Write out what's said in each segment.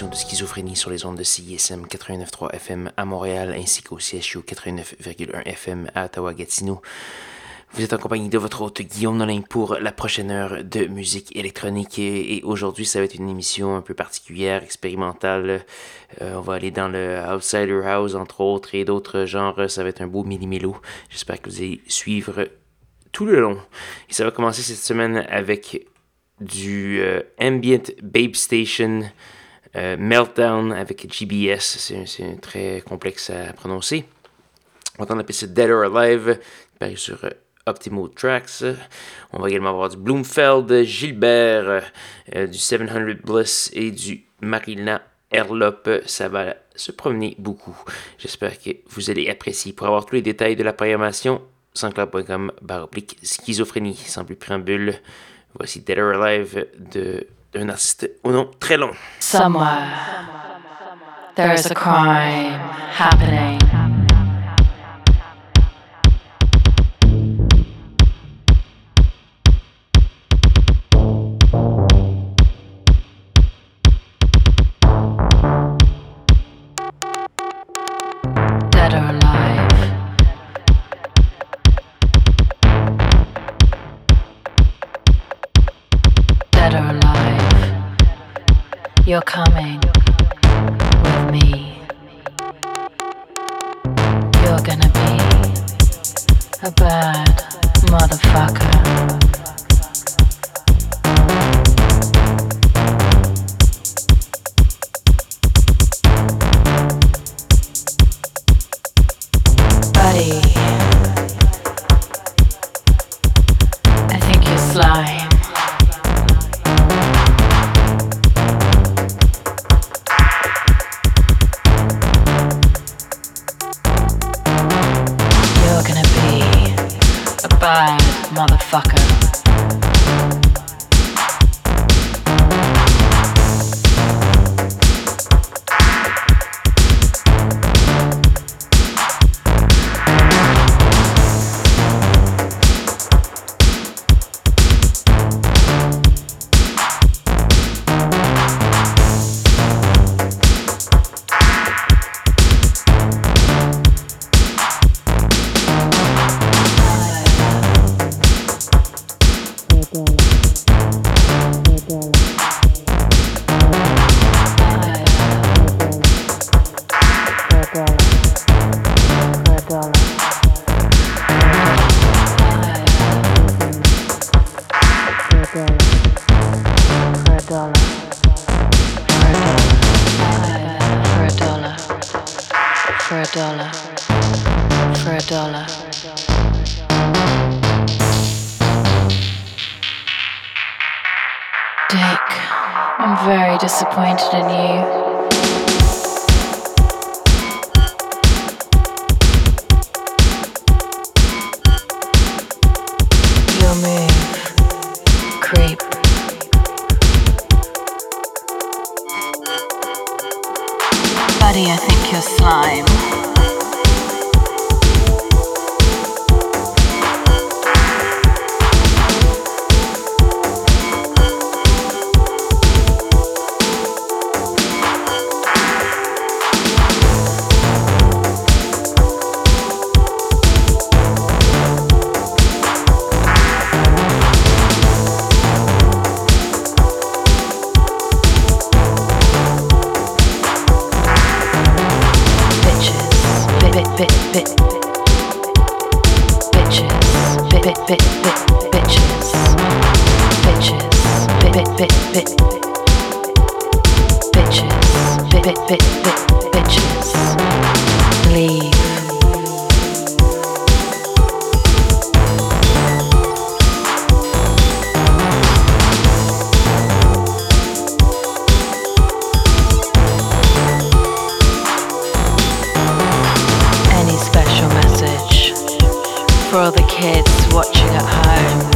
De schizophrénie sur les ondes de CISM 89.3 FM à Montréal ainsi qu'au CSU 89.1 FM à Ottawa-Gatineau. Vous êtes en compagnie de votre hôte Guillaume Nolin pour la prochaine heure de musique électronique et, aujourd'hui ça va être une émission un peu particulière, expérimentale. Euh, on va aller dans le Outsider House entre autres et d'autres genres. Ça va être un beau mini-mélo. J'espère que vous allez suivre tout le long. Et ça va commencer cette semaine avec du euh, Ambient Babe Station. Euh, Meltdown avec GBS, c'est très complexe à prononcer. On va la piste Dead or Alive, paru sur euh, Optimo Tracks. On va également avoir du Bloomfeld, Gilbert, euh, du 700 Bliss et du Marina Erlop. Ça va se promener beaucoup. J'espère que vous allez apprécier. Pour avoir tous les détails de la programmation, sanscloud.com baroblique schizophrénie. Sans plus préambule, voici Dead or Alive de d'un artiste au nom très long. Somewhere, there's a crime happening. your come. disappointed in you. for all the kids watching at home.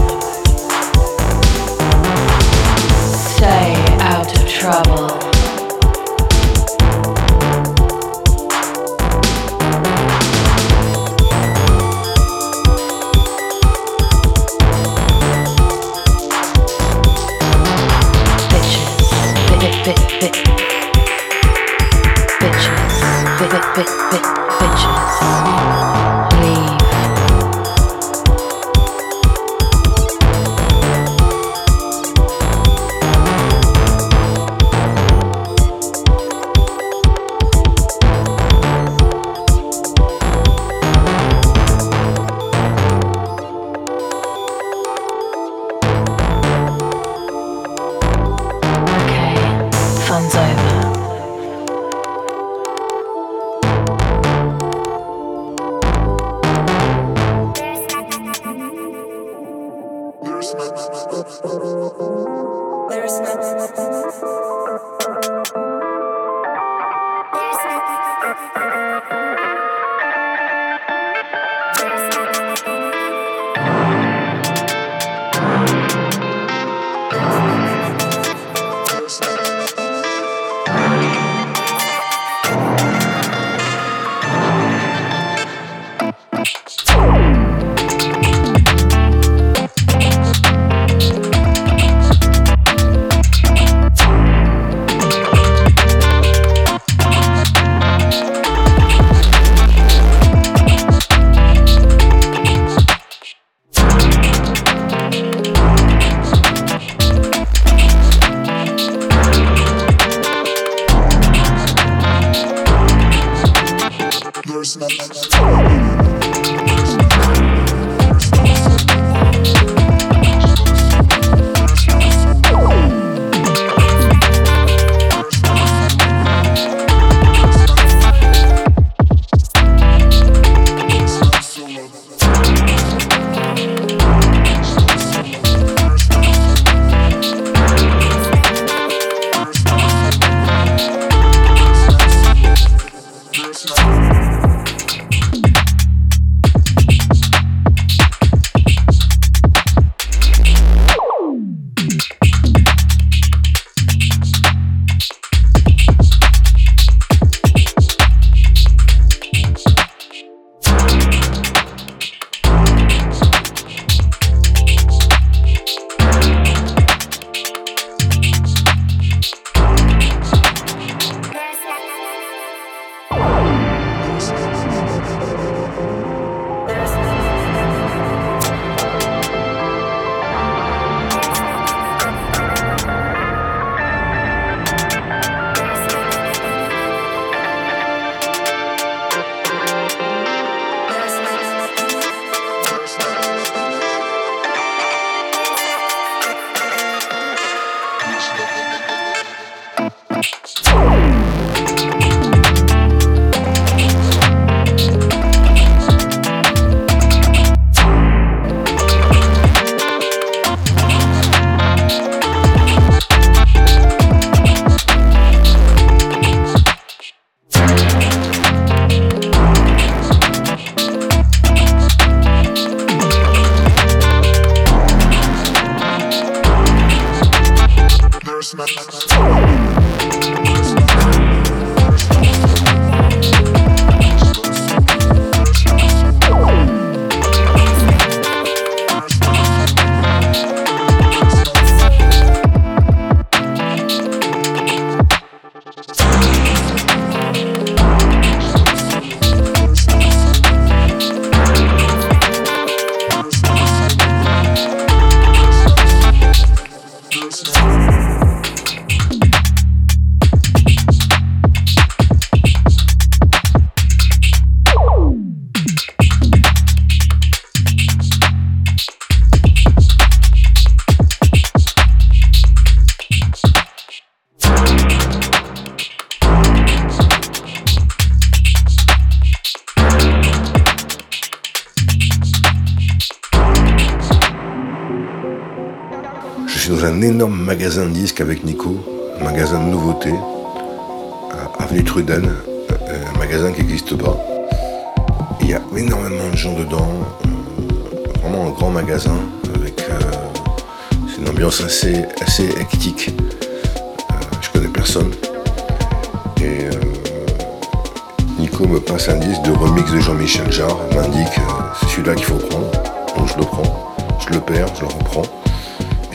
Me passe un disque de remix de Jean-Michel Jarre, m'indique c'est celui-là qu'il faut prendre. Donc je le prends, je le perds, je le reprends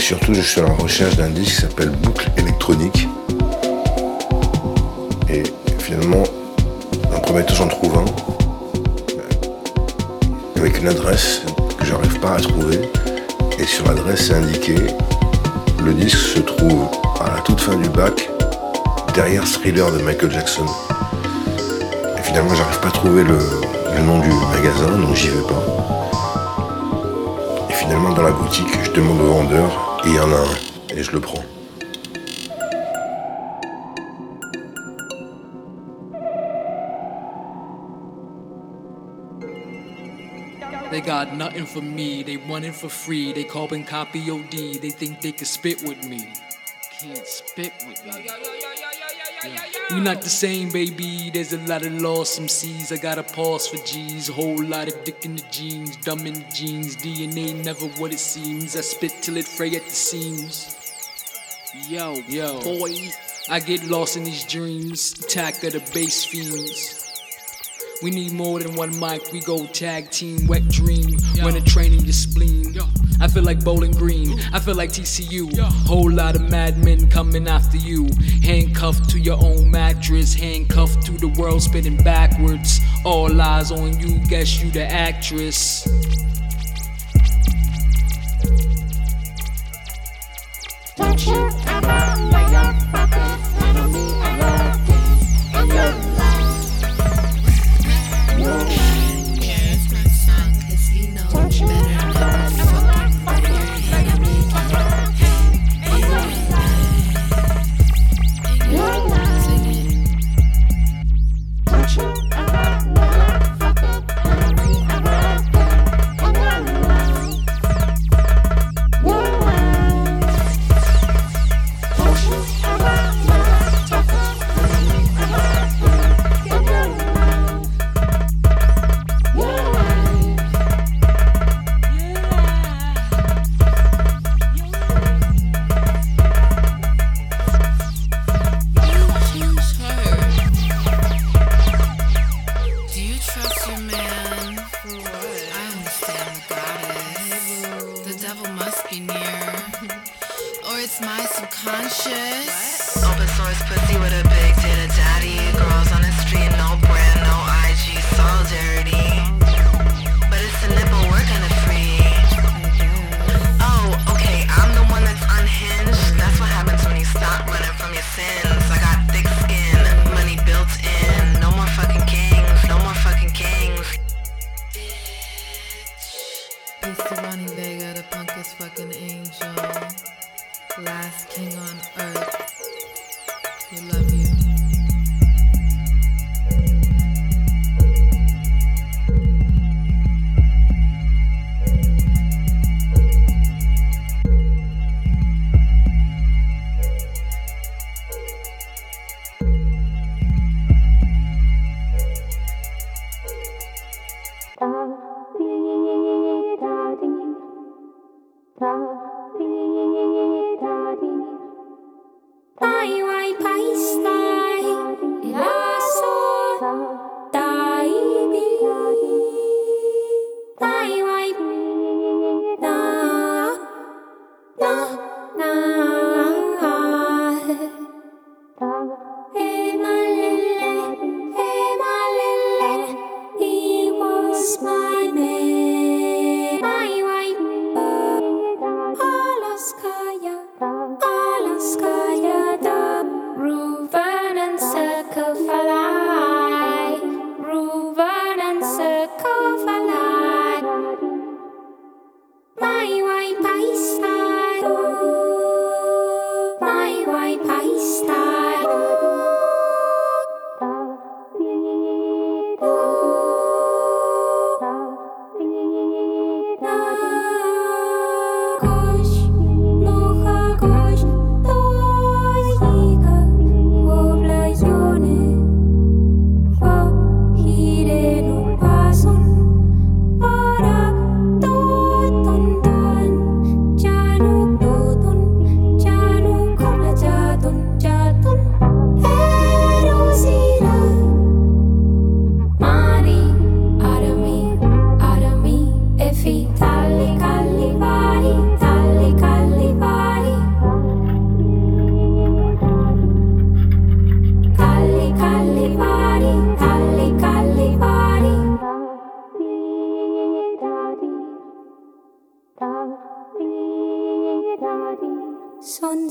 surtout, je suis à la recherche d'un disque qui s'appelle Boucle électronique. finalement, un premier temps, j'en trouve un avec une adresse que j'arrive pas à trouver. Et sur l'adresse, c'est indiqué le disque se trouve à la toute fin du bac, derrière Thriller de Michael Jackson. Finalement, j'arrive pas à trouver le, le nom du magasin, donc j'y vais pas. Et finalement, dans la boutique, je demande au vendeur, et il y en a un, et je le prends. They got nothing for me, they want it for free. They carbon copy OD, they think they can spit with me. Can't spit with me. We not the same, baby. There's a lot of lost MCs. I got a pause for G's. Whole lot of dick in the jeans, dumb in the jeans. DNA never what it seems. I spit till it fray at the seams. Yo, yo, boy. I get lost in these dreams. Attack of the bass fiends. We need more than one mic. We go tag team, wet dream. When a training your spleen. I feel like Bowling Green. I feel like TCU. Whole lot of madmen coming after you. Handcuffed to your own mattress. Handcuffed to the world spinning backwards. All eyes on you. Guess you the actress. Don't you ever lay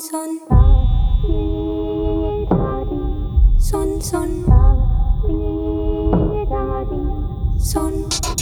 손손. 손손. 손.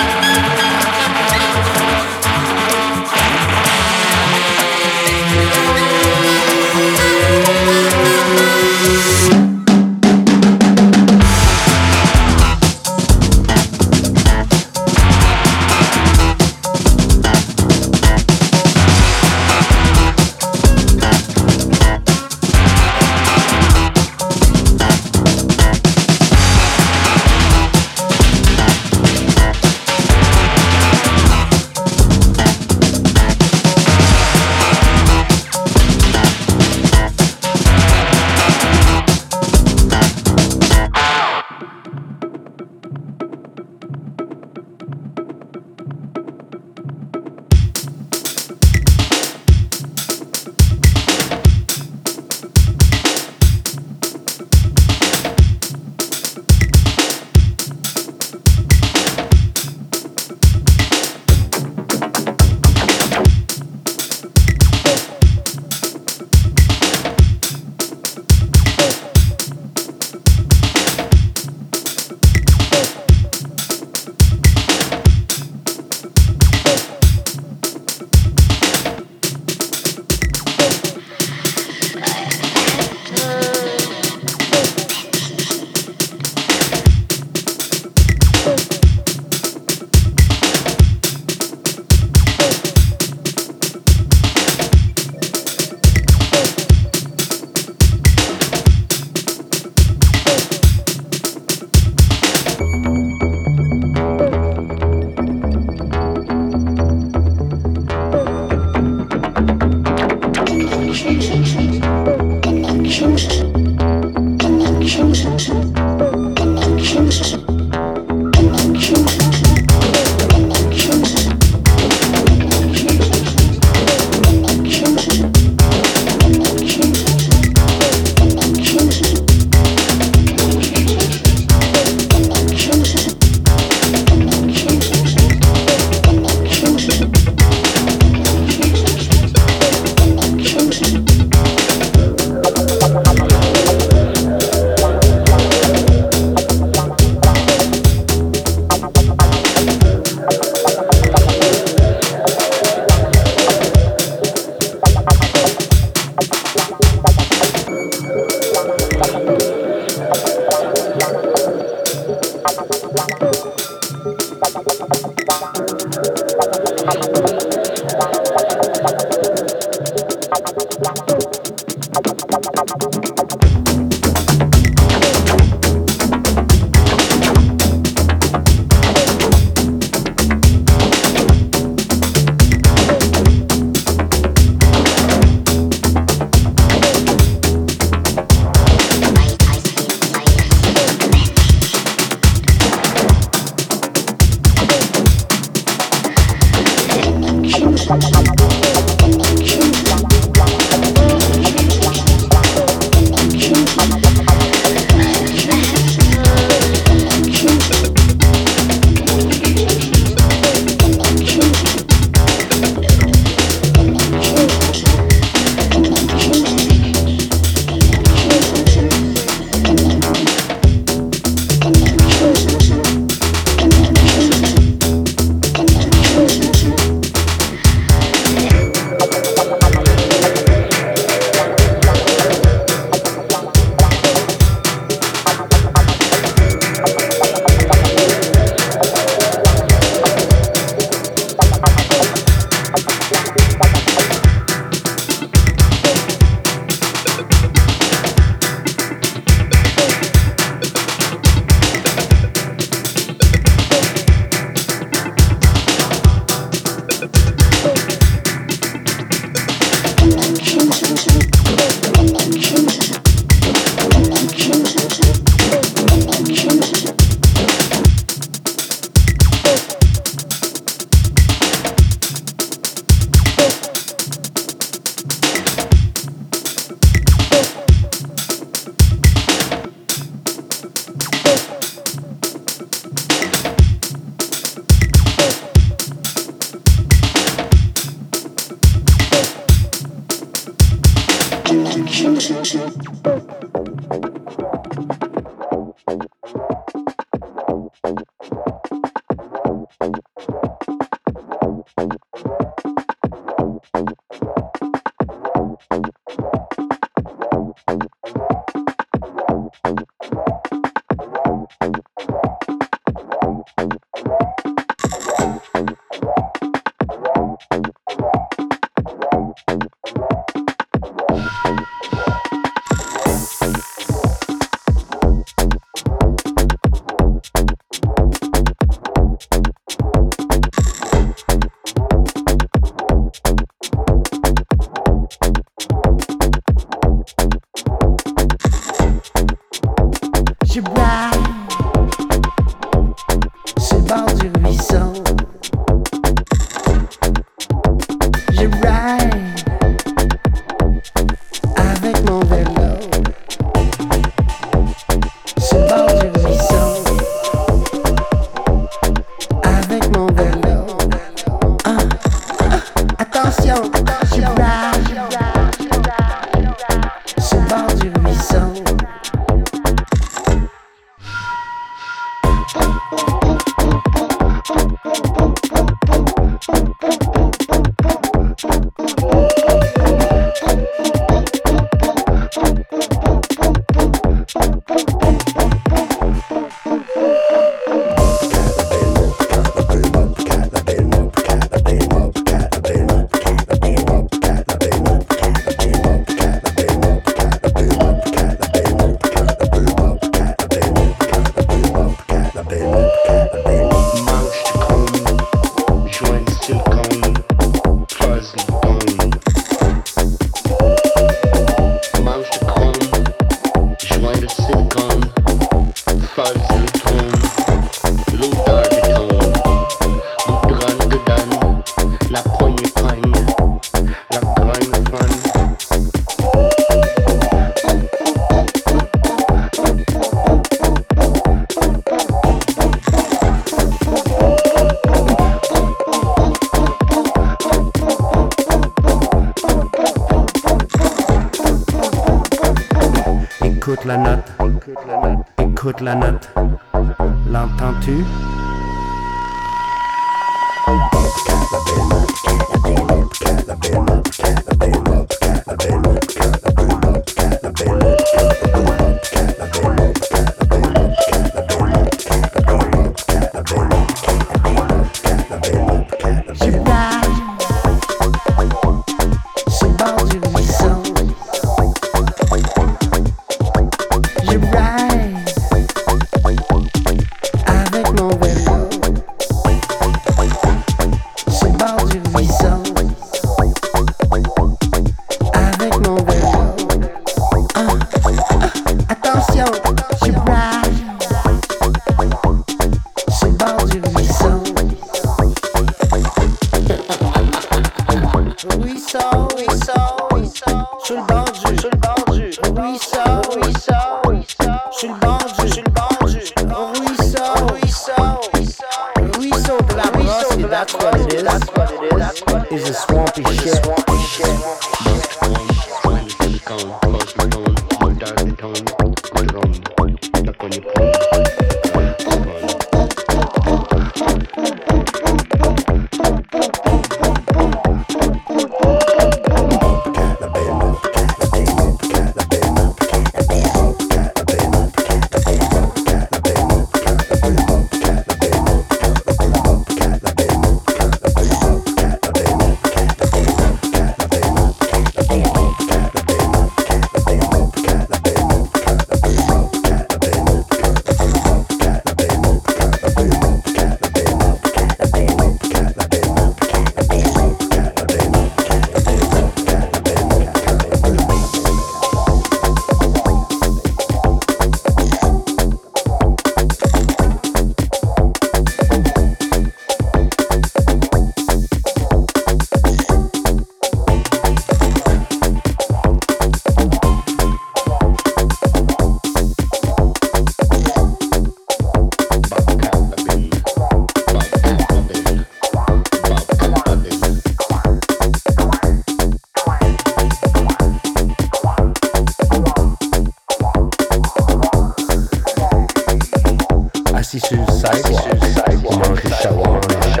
是是？我们是谁？我们是？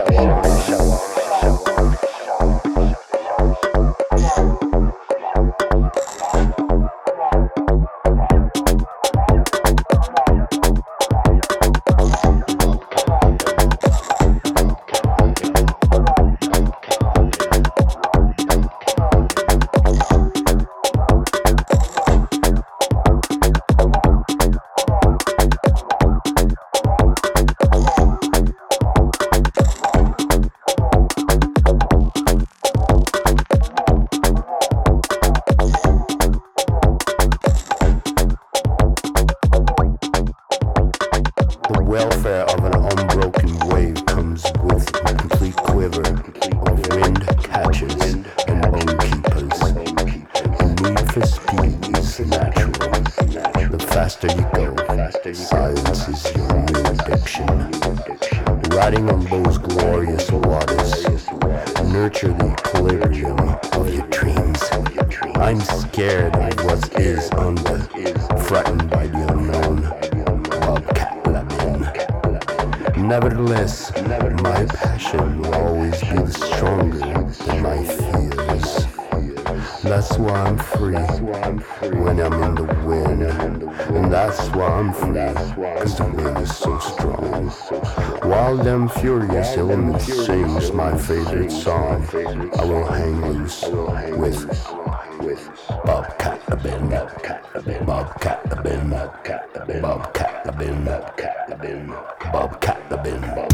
furious element sings my favorite song, I Will Hang Loose, with Bobcat the Bin, Bobcat the Bin, Bobcat the Bin, Bobcat the Bin, Bobcat the Bin, Bobcat the Bin.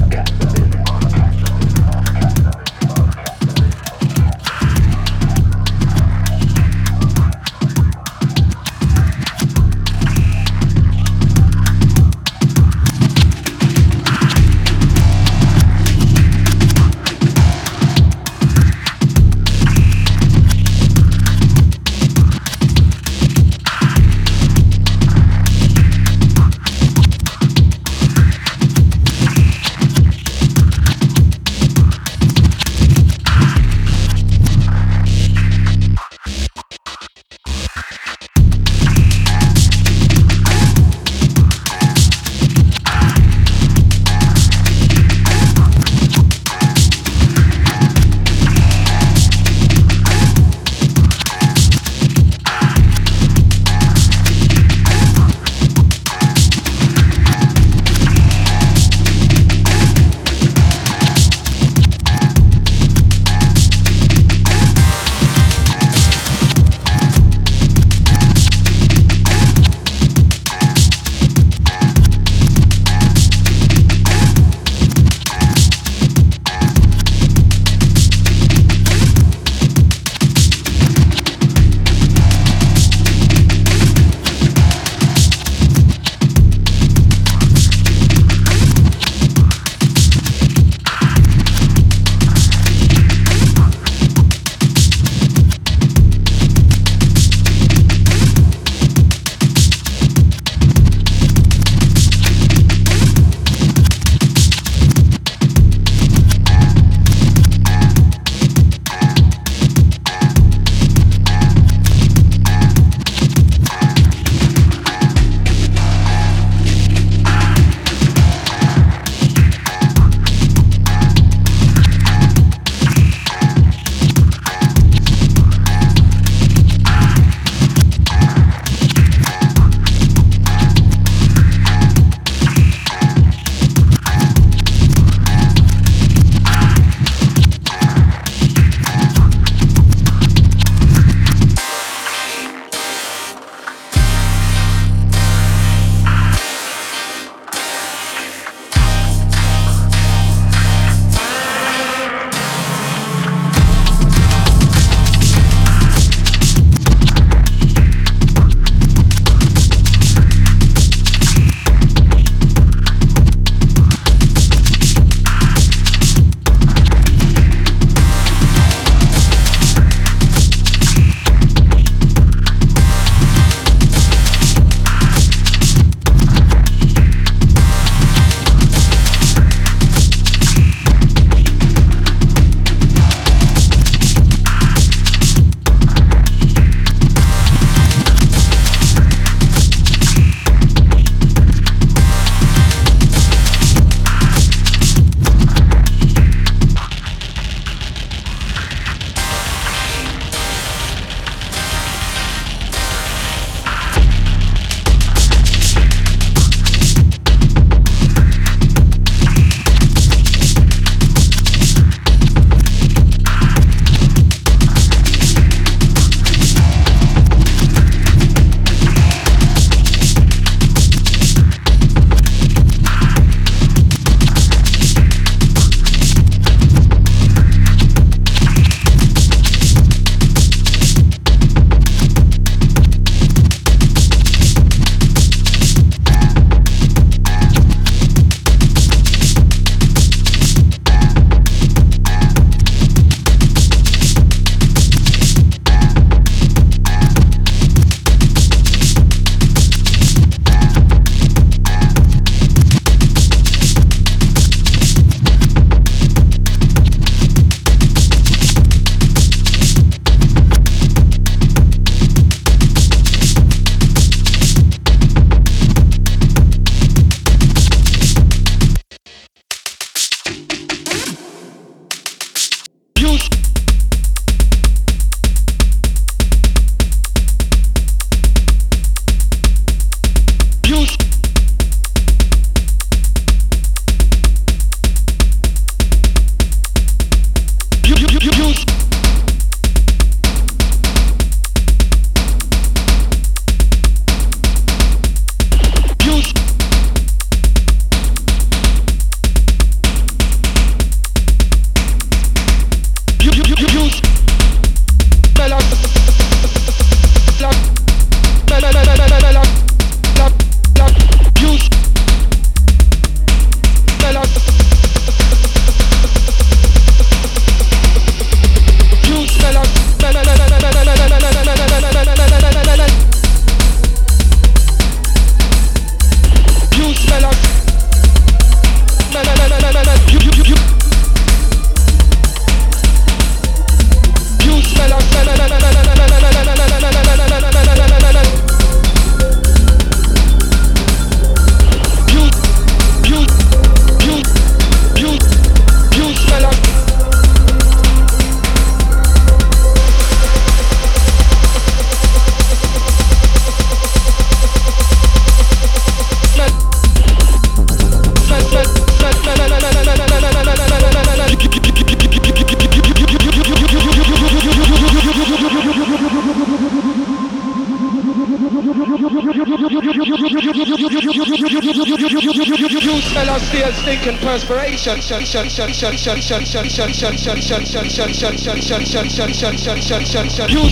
You smell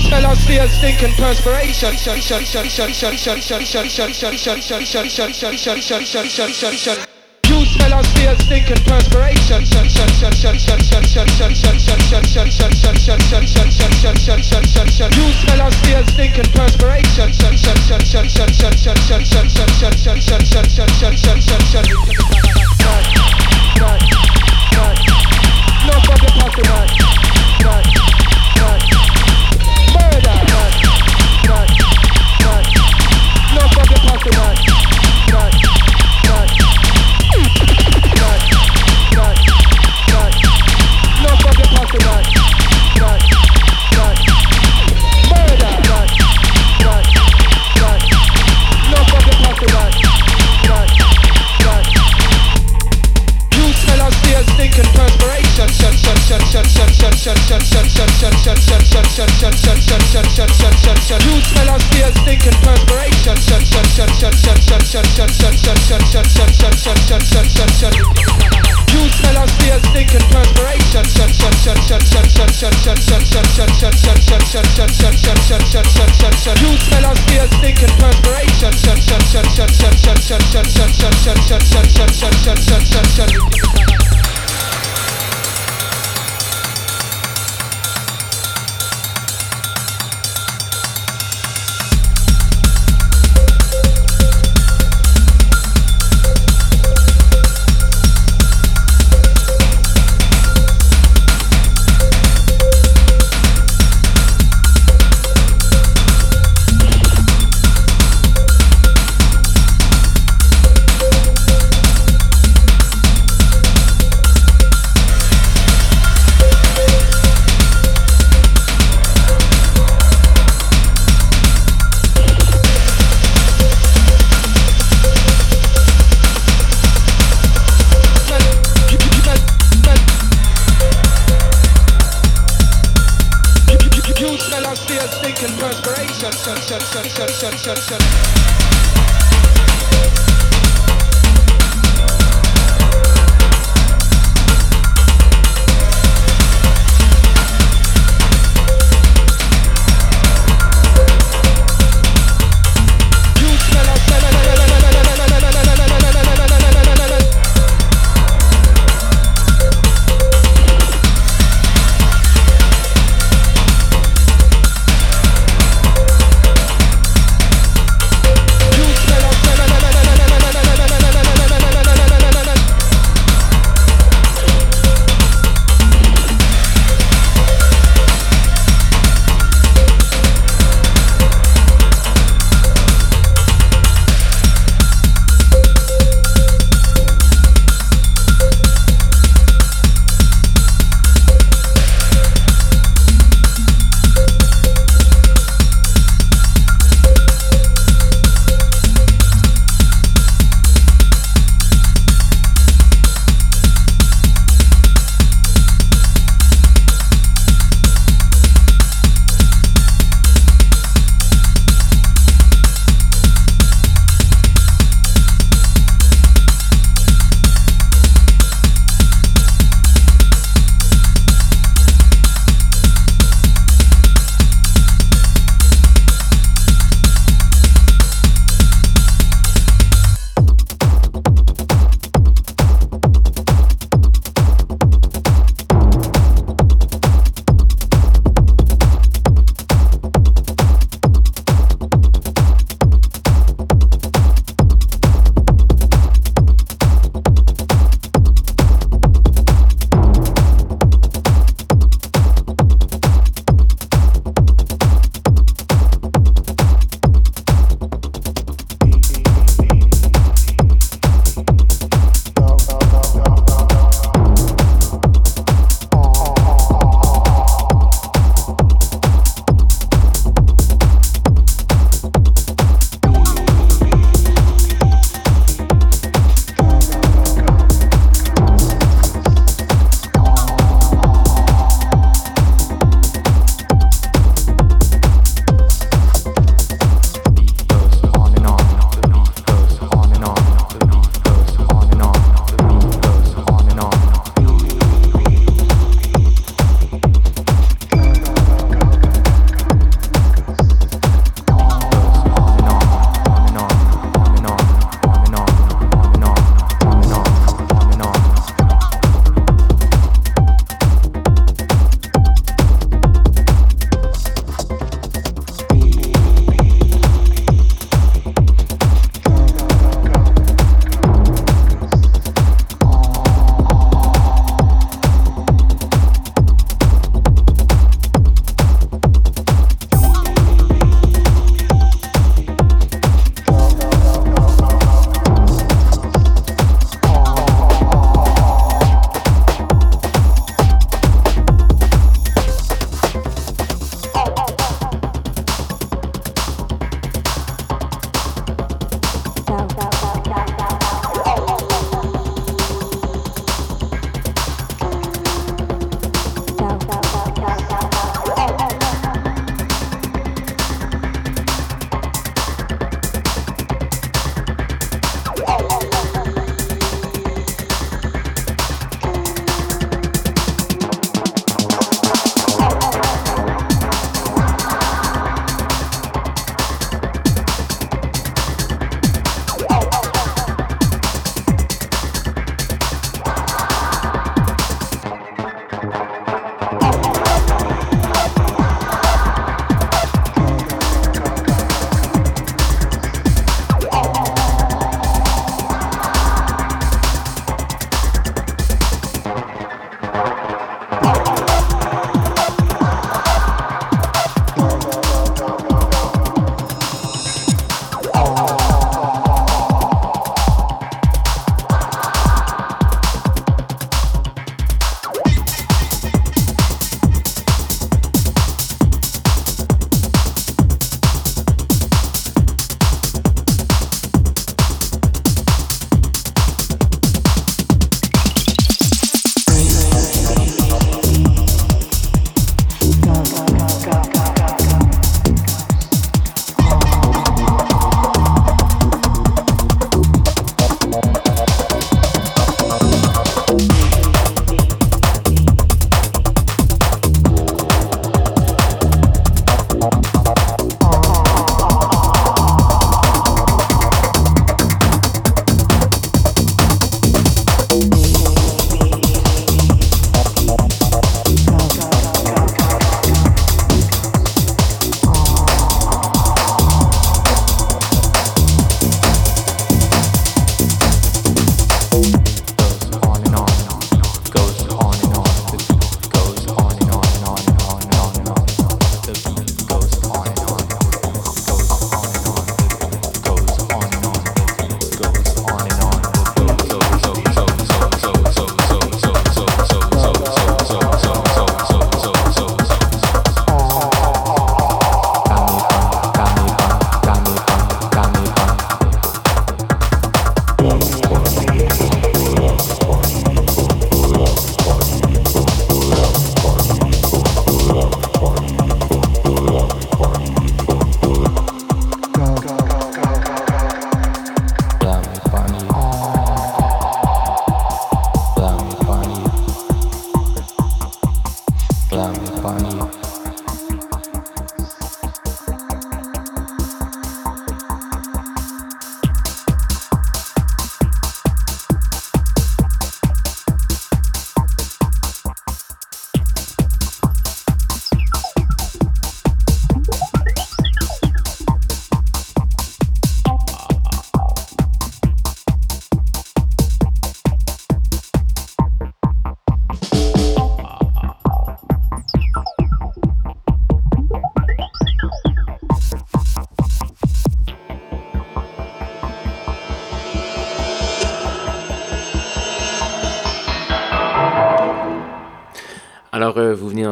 fellas fear stinking perspiration. You smell fellas fear stinking perspiration. You smell fellas fear stinking perspiration. No fucking possible. But, still stinking perspiration.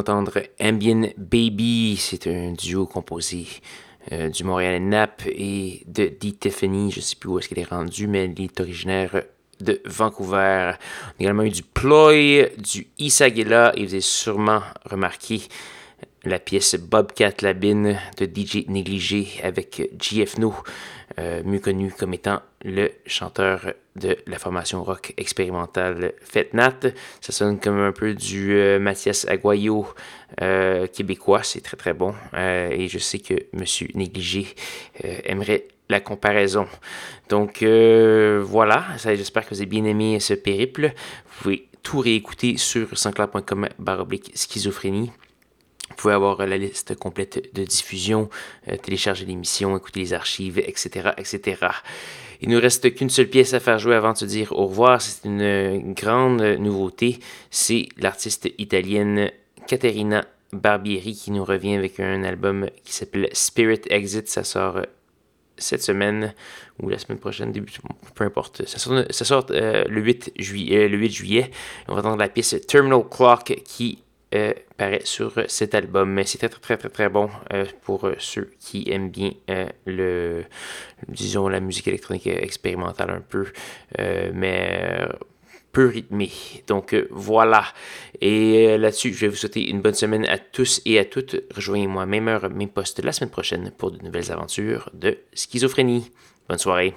D'entendre Ambient Baby. C'est un duo composé euh, du Montréal Nap et de Dee Tiffany. Je ne sais plus où est-ce qu'elle est rendue, mais elle est originaire de Vancouver. On a également eu du Ploy, du Isagela, et vous avez sûrement remarqué la pièce Bobcat Labine de DJ Négligé avec GF No, euh, mieux connu comme étant le chanteur de la formation rock expérimentale Fetnat. Ça sonne comme un peu du euh, Mathias Aguayo euh, québécois, c'est très très bon. Et je sais que Monsieur Négligé aimerait la comparaison. Donc voilà, j'espère que vous avez bien aimé ce périple. Vous pouvez tout réécouter sur sanscloud.com baroblique schizophrénie. Vous pouvez avoir la liste complète de diffusion, euh, télécharger l'émission, écouter les archives, etc., etc. Il nous reste qu'une seule pièce à faire jouer avant de se dire au revoir. C'est une grande nouveauté. C'est l'artiste italienne Caterina Barbieri qui nous revient avec un album qui s'appelle Spirit Exit. Ça sort euh, cette semaine ou la semaine prochaine, début, peu importe. Ça sort, euh, le, 8 juillet, le 8 juillet. On va entendre la pièce Terminal Clock qui euh, paraît sur cet album. Mais c'est très, très, très, très bon euh, pour ceux qui aiment bien le, disons, la musique électronique expérimentale un peu. mais peu rythmé. Donc voilà. Et là-dessus, je vais vous souhaiter une bonne semaine à tous et à toutes. Rejoignez-moi même heure, même poste la semaine prochaine pour de nouvelles aventures de schizophrénie. Bonne soirée.